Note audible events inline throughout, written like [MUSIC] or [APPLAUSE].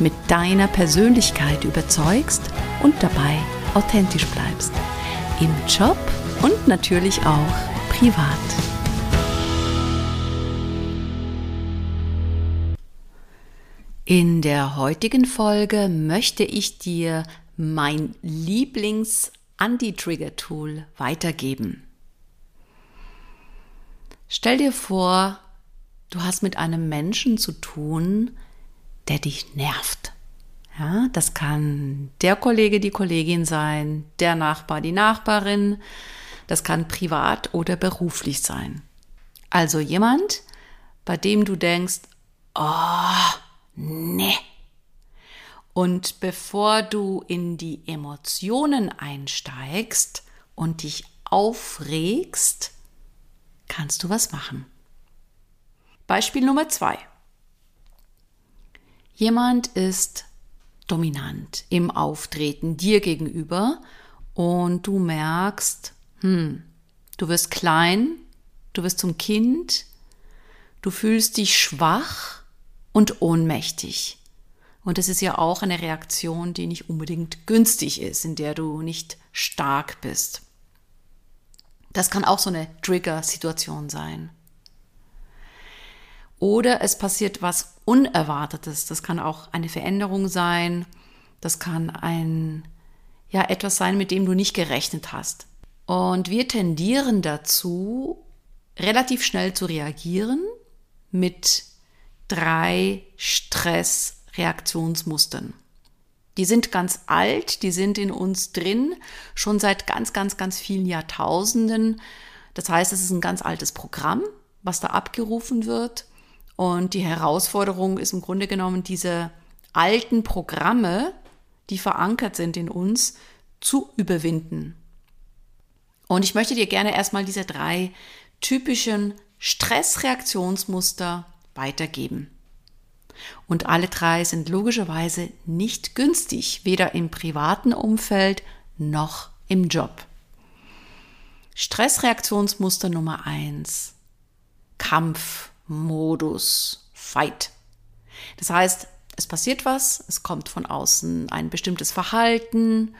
mit deiner Persönlichkeit überzeugst und dabei authentisch bleibst. Im Job und natürlich auch privat. In der heutigen Folge möchte ich dir mein Lieblings-Anti-Trigger-Tool weitergeben. Stell dir vor, du hast mit einem Menschen zu tun, der dich nervt. Ja, das kann der Kollege, die Kollegin sein, der Nachbar, die Nachbarin. Das kann privat oder beruflich sein. Also jemand, bei dem du denkst, oh, ne. Und bevor du in die Emotionen einsteigst und dich aufregst, kannst du was machen. Beispiel Nummer zwei. Jemand ist dominant im Auftreten dir gegenüber und du merkst, hm, du wirst klein, du wirst zum Kind, du fühlst dich schwach und ohnmächtig. Und es ist ja auch eine Reaktion, die nicht unbedingt günstig ist, in der du nicht stark bist. Das kann auch so eine Trigger-Situation sein. Oder es passiert was Unerwartetes. Das kann auch eine Veränderung sein. Das kann ein, ja, etwas sein, mit dem du nicht gerechnet hast. Und wir tendieren dazu, relativ schnell zu reagieren mit drei Stressreaktionsmustern. Die sind ganz alt, die sind in uns drin, schon seit ganz, ganz, ganz vielen Jahrtausenden. Das heißt, es ist ein ganz altes Programm, was da abgerufen wird. Und die Herausforderung ist im Grunde genommen, diese alten Programme, die verankert sind in uns, zu überwinden. Und ich möchte dir gerne erstmal diese drei typischen Stressreaktionsmuster weitergeben. Und alle drei sind logischerweise nicht günstig, weder im privaten Umfeld noch im Job. Stressreaktionsmuster Nummer eins: Kampf, Modus Fight. Das heißt, es passiert was, es kommt von außen ein bestimmtes Verhalten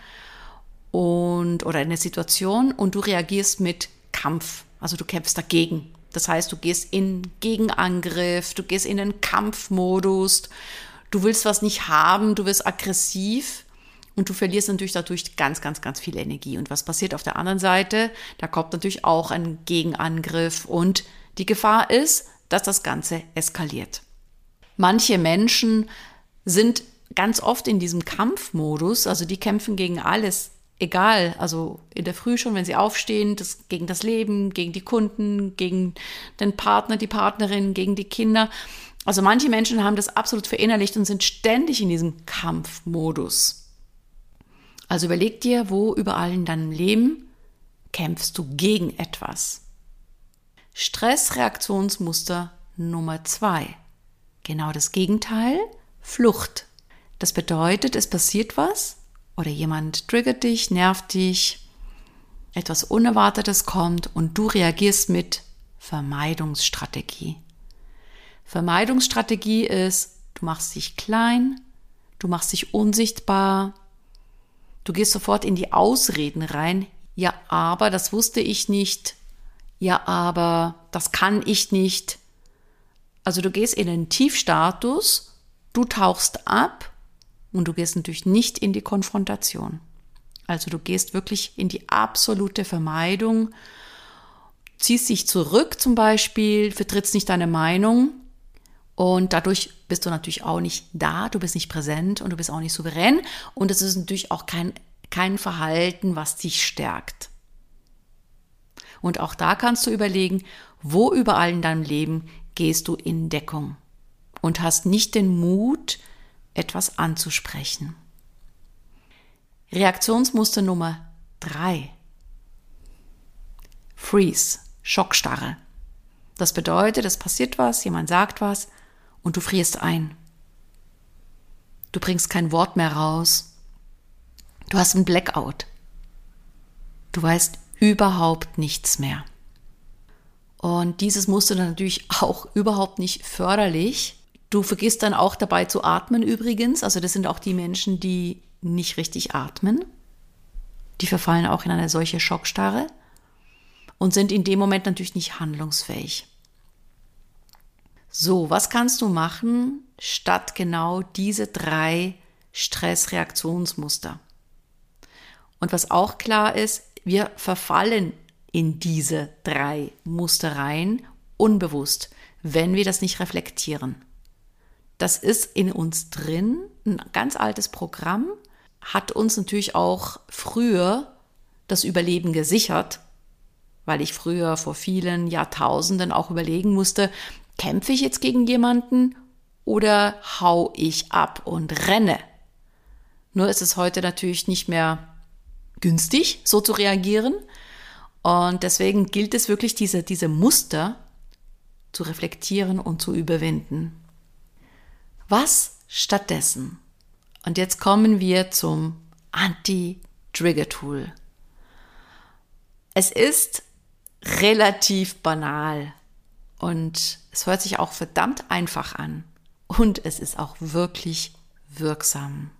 und oder eine Situation und du reagierst mit Kampf. Also du kämpfst dagegen. Das heißt, du gehst in Gegenangriff, du gehst in den Kampfmodus, du willst was nicht haben, du wirst aggressiv und du verlierst natürlich dadurch ganz, ganz, ganz viel Energie. Und was passiert auf der anderen Seite? Da kommt natürlich auch ein Gegenangriff und die Gefahr ist, dass das Ganze eskaliert. Manche Menschen sind ganz oft in diesem Kampfmodus, also die kämpfen gegen alles, egal, also in der Früh schon, wenn sie aufstehen, das, gegen das Leben, gegen die Kunden, gegen den Partner, die Partnerin, gegen die Kinder. Also manche Menschen haben das absolut verinnerlicht und sind ständig in diesem Kampfmodus. Also überleg dir, wo überall in deinem Leben kämpfst du gegen etwas. Stressreaktionsmuster Nummer zwei. Genau das Gegenteil, Flucht. Das bedeutet, es passiert was oder jemand triggert dich, nervt dich, etwas Unerwartetes kommt und du reagierst mit Vermeidungsstrategie. Vermeidungsstrategie ist, du machst dich klein, du machst dich unsichtbar, du gehst sofort in die Ausreden rein. Ja, aber das wusste ich nicht. Ja, aber das kann ich nicht. Also du gehst in den Tiefstatus, du tauchst ab und du gehst natürlich nicht in die Konfrontation. Also du gehst wirklich in die absolute Vermeidung, ziehst dich zurück zum Beispiel, vertrittst nicht deine Meinung und dadurch bist du natürlich auch nicht da, du bist nicht präsent und du bist auch nicht souverän und es ist natürlich auch kein, kein Verhalten, was dich stärkt. Und auch da kannst du überlegen, wo überall in deinem Leben gehst du in Deckung und hast nicht den Mut, etwas anzusprechen. Reaktionsmuster Nummer drei: Freeze, Schockstarre. Das bedeutet, es passiert was, jemand sagt was und du frierst ein. Du bringst kein Wort mehr raus. Du hast einen Blackout. Du weißt überhaupt nichts mehr. Und dieses Muster natürlich [LAUGHS] auch überhaupt nicht förderlich. Du vergisst dann auch dabei zu atmen übrigens. Also das sind auch die Menschen, die nicht richtig atmen. Die verfallen auch in eine solche Schockstarre und sind in dem Moment natürlich nicht handlungsfähig. So, was kannst du machen, statt genau diese drei Stressreaktionsmuster? Und was auch klar ist, wir verfallen in diese drei Muster rein, unbewusst, wenn wir das nicht reflektieren. Das ist in uns drin, ein ganz altes Programm, hat uns natürlich auch früher das Überleben gesichert, weil ich früher vor vielen Jahrtausenden auch überlegen musste, kämpfe ich jetzt gegen jemanden oder hau ich ab und renne? Nur ist es heute natürlich nicht mehr günstig, so zu reagieren, und deswegen gilt es wirklich, diese, diese Muster zu reflektieren und zu überwinden. Was stattdessen? Und jetzt kommen wir zum Anti-Trigger-Tool. Es ist relativ banal und es hört sich auch verdammt einfach an und es ist auch wirklich wirksam.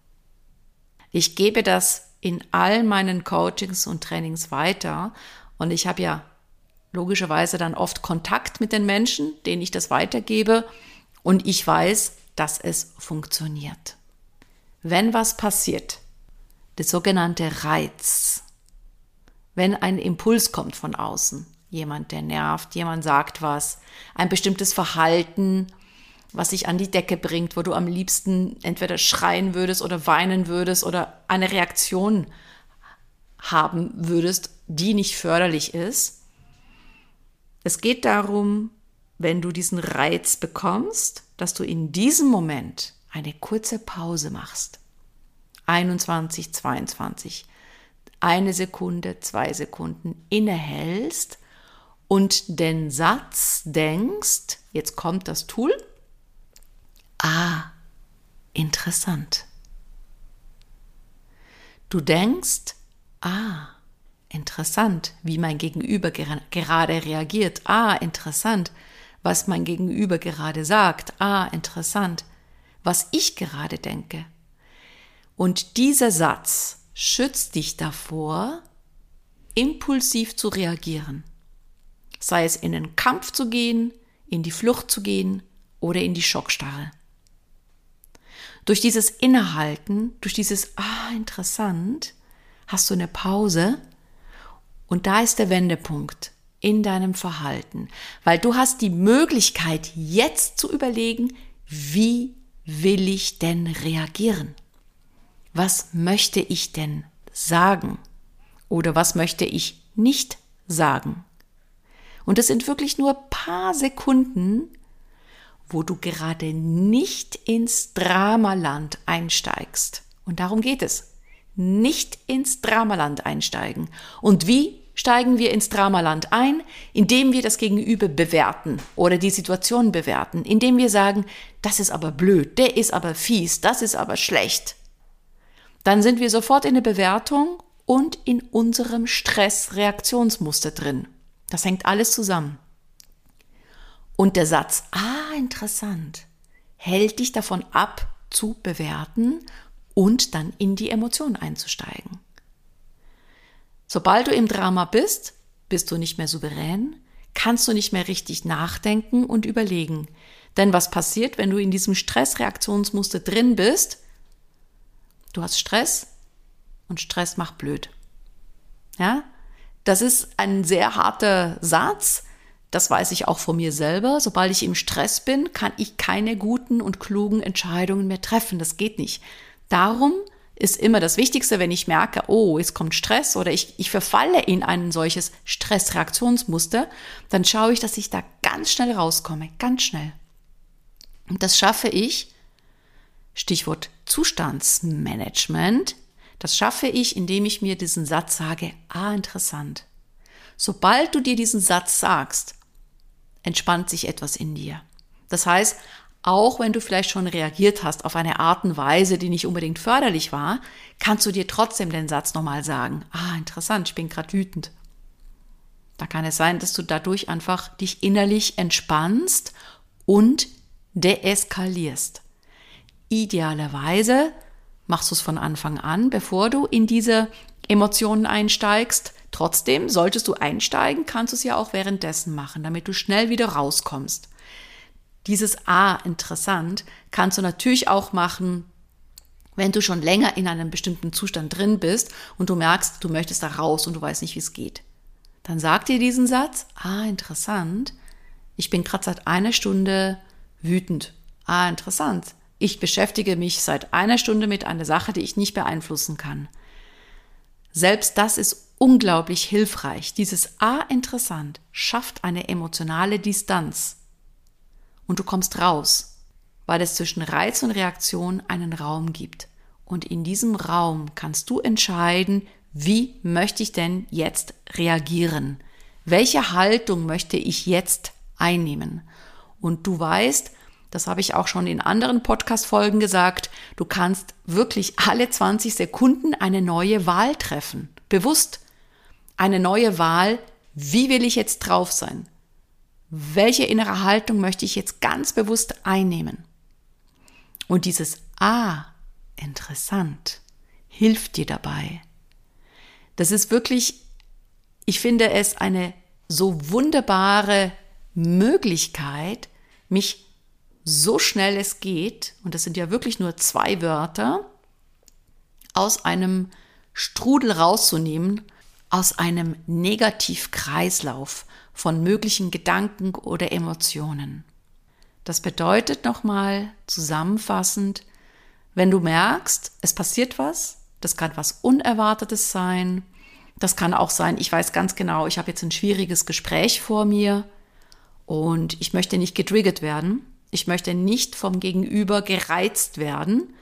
Ich gebe das in all meinen Coachings und Trainings weiter und ich habe ja logischerweise dann oft Kontakt mit den Menschen, denen ich das weitergebe. Und ich weiß, dass es funktioniert. Wenn was passiert, der sogenannte Reiz, wenn ein Impuls kommt von außen, jemand, der nervt, jemand sagt was, ein bestimmtes Verhalten, was sich an die Decke bringt, wo du am liebsten entweder schreien würdest oder weinen würdest oder eine Reaktion haben würdest, die nicht förderlich ist. Es geht darum, wenn du diesen Reiz bekommst, dass du in diesem Moment eine kurze Pause machst. 21, 22, eine Sekunde, zwei Sekunden innehältst und den Satz denkst, jetzt kommt das Tool, ah, interessant. Du denkst, ah, interessant, wie mein Gegenüber gerade reagiert. Ah, interessant, was mein Gegenüber gerade sagt. Ah, interessant, was ich gerade denke. Und dieser Satz schützt dich davor, impulsiv zu reagieren. Sei es in den Kampf zu gehen, in die Flucht zu gehen oder in die Schockstarre. Durch dieses Innehalten, durch dieses Ah, interessant, hast du eine Pause und da ist der Wendepunkt in deinem Verhalten, weil du hast die Möglichkeit jetzt zu überlegen, wie will ich denn reagieren? Was möchte ich denn sagen? Oder was möchte ich nicht sagen? Und es sind wirklich nur paar Sekunden, wo du gerade nicht ins Dramaland einsteigst. Und darum geht es. Nicht ins Dramaland einsteigen. Und wie steigen wir ins Dramaland ein? Indem wir das Gegenüber bewerten oder die Situation bewerten. Indem wir sagen, das ist aber blöd, der ist aber fies, das ist aber schlecht. Dann sind wir sofort in der Bewertung und in unserem Stressreaktionsmuster drin. Das hängt alles zusammen. Und der Satz, ah, interessant, hält dich davon ab, zu bewerten und dann in die Emotion einzusteigen. Sobald du im Drama bist, bist du nicht mehr souverän, kannst du nicht mehr richtig nachdenken und überlegen. Denn was passiert, wenn du in diesem Stressreaktionsmuster drin bist? Du hast Stress und Stress macht blöd. Ja? Das ist ein sehr harter Satz, das weiß ich auch von mir selber. Sobald ich im Stress bin, kann ich keine guten und klugen Entscheidungen mehr treffen. Das geht nicht. Darum ist immer das Wichtigste, wenn ich merke, oh, es kommt Stress oder ich, ich verfalle in ein solches Stressreaktionsmuster, dann schaue ich, dass ich da ganz schnell rauskomme, ganz schnell. Und das schaffe ich, Stichwort Zustandsmanagement, das schaffe ich, indem ich mir diesen Satz sage, ah, interessant. Sobald du dir diesen Satz sagst, entspannt sich etwas in dir. Das heißt, auch wenn du vielleicht schon reagiert hast auf eine Art und Weise, die nicht unbedingt förderlich war, kannst du dir trotzdem den Satz nochmal sagen. Ah, interessant, ich bin gerade wütend. Da kann es sein, dass du dadurch einfach dich innerlich entspannst und deeskalierst. Idealerweise machst du es von Anfang an, bevor du in diese Emotionen einsteigst, Trotzdem, solltest du einsteigen, kannst du es ja auch währenddessen machen, damit du schnell wieder rauskommst. Dieses A, interessant, kannst du natürlich auch machen, wenn du schon länger in einem bestimmten Zustand drin bist und du merkst, du möchtest da raus und du weißt nicht, wie es geht. Dann sag dir diesen Satz, ah, interessant, ich bin gerade seit einer Stunde wütend. Ah, interessant. Ich beschäftige mich seit einer Stunde mit einer Sache, die ich nicht beeinflussen kann. Selbst das ist unglaublich hilfreich. Dieses A interessant schafft eine emotionale Distanz. Und du kommst raus, weil es zwischen Reiz und Reaktion einen Raum gibt. Und in diesem Raum kannst du entscheiden, wie möchte ich denn jetzt reagieren? Welche Haltung möchte ich jetzt einnehmen? Und du weißt, das habe ich auch schon in anderen Podcast-Folgen gesagt, du kannst wirklich alle 20 Sekunden eine neue Wahl treffen. Bewusst eine neue Wahl, wie will ich jetzt drauf sein? Welche innere Haltung möchte ich jetzt ganz bewusst einnehmen? Und dieses Ah, interessant, hilft dir dabei. Das ist wirklich, ich finde es eine so wunderbare Möglichkeit, mich so schnell es geht, und das sind ja wirklich nur zwei Wörter, aus einem Strudel rauszunehmen aus einem Negativkreislauf von möglichen Gedanken oder Emotionen. Das bedeutet nochmal zusammenfassend, wenn du merkst, es passiert was, das kann was Unerwartetes sein, das kann auch sein, ich weiß ganz genau, ich habe jetzt ein schwieriges Gespräch vor mir und ich möchte nicht getriggert werden, ich möchte nicht vom Gegenüber gereizt werden,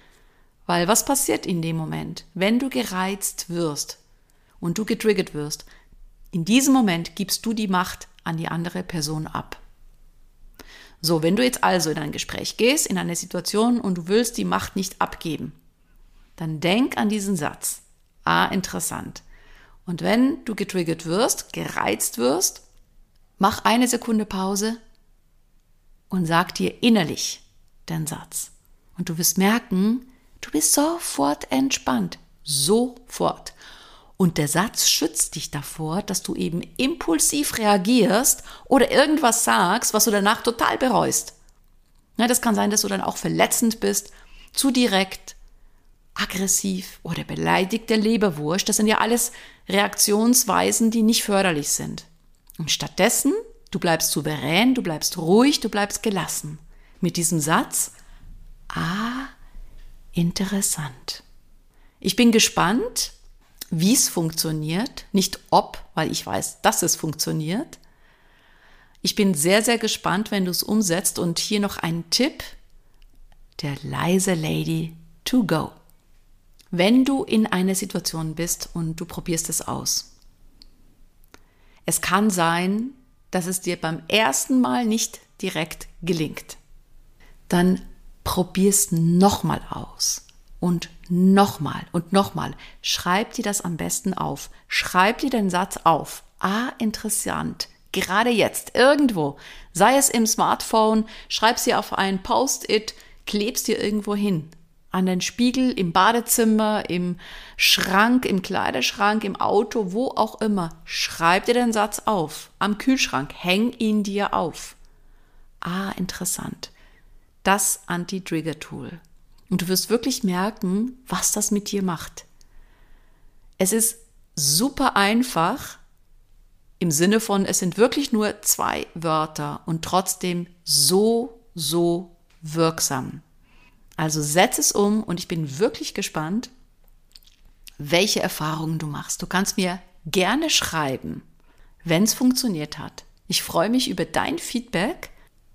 weil was passiert in dem Moment? Wenn du gereizt wirst, und du getriggert wirst, in diesem Moment gibst du die Macht an die andere Person ab. So, wenn du jetzt also in ein Gespräch gehst, in eine Situation und du willst die Macht nicht abgeben, dann denk an diesen Satz. Ah, interessant. Und wenn du getriggert wirst, gereizt wirst, mach eine Sekunde Pause und sag dir innerlich den Satz. Und du wirst merken, du bist sofort entspannt. Sofort. Und der Satz schützt dich davor, dass du eben impulsiv reagierst oder irgendwas sagst, was du danach total bereust. Ja, das kann sein, dass du dann auch verletzend bist, zu direkt, aggressiv oder beleidigt der Leberwurst. Das sind ja alles Reaktionsweisen, die nicht förderlich sind. Und stattdessen, du bleibst souverän, du bleibst ruhig, du bleibst gelassen. Mit diesem Satz, ah, interessant. Ich bin gespannt, wie es funktioniert, nicht ob, weil ich weiß, dass es funktioniert. Ich bin sehr, sehr gespannt, wenn du es umsetzt. Und hier noch ein Tipp der leise Lady to go. Wenn du in einer Situation bist und du probierst es aus. Es kann sein, dass es dir beim ersten Mal nicht direkt gelingt. Dann probierst nochmal aus und nochmal und nochmal. Schreib dir das am besten auf. Schreib dir den Satz auf. Ah, interessant. Gerade jetzt, irgendwo. Sei es im Smartphone, schreib sie auf ein Post-it, klebst dir irgendwo hin. An den Spiegel, im Badezimmer, im Schrank, im Kleiderschrank, im Auto, wo auch immer. Schreib dir den Satz auf. Am Kühlschrank, häng ihn dir auf. Ah, interessant. Das Anti-Trigger-Tool. Und du wirst wirklich merken, was das mit dir macht. Es ist super einfach im Sinne von, es sind wirklich nur zwei Wörter und trotzdem so, so wirksam. Also setz es um und ich bin wirklich gespannt, welche Erfahrungen du machst. Du kannst mir gerne schreiben, wenn es funktioniert hat. Ich freue mich über dein Feedback,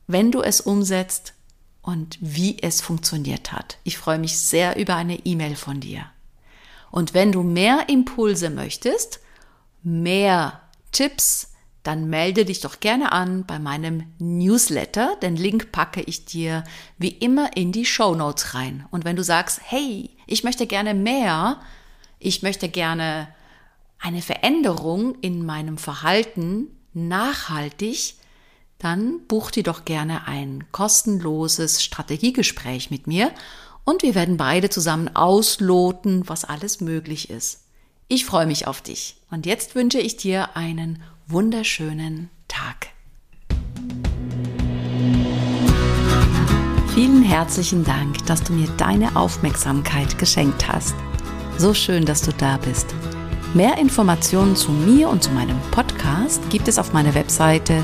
wenn du es umsetzt und wie es funktioniert hat. Ich freue mich sehr über eine E-Mail von dir. Und wenn du mehr Impulse möchtest, mehr Tipps, dann melde dich doch gerne an bei meinem Newsletter. Den Link packe ich dir wie immer in die Show Notes rein. Und wenn du sagst, hey, ich möchte gerne mehr, ich möchte gerne eine Veränderung in meinem Verhalten nachhaltig, dann buch dir doch gerne ein kostenloses Strategiegespräch mit mir und wir werden beide zusammen ausloten, was alles möglich ist. Ich freue mich auf dich und jetzt wünsche ich dir einen wunderschönen Tag. Vielen herzlichen Dank, dass du mir deine Aufmerksamkeit geschenkt hast. So schön, dass du da bist. Mehr Informationen zu mir und zu meinem Podcast gibt es auf meiner Webseite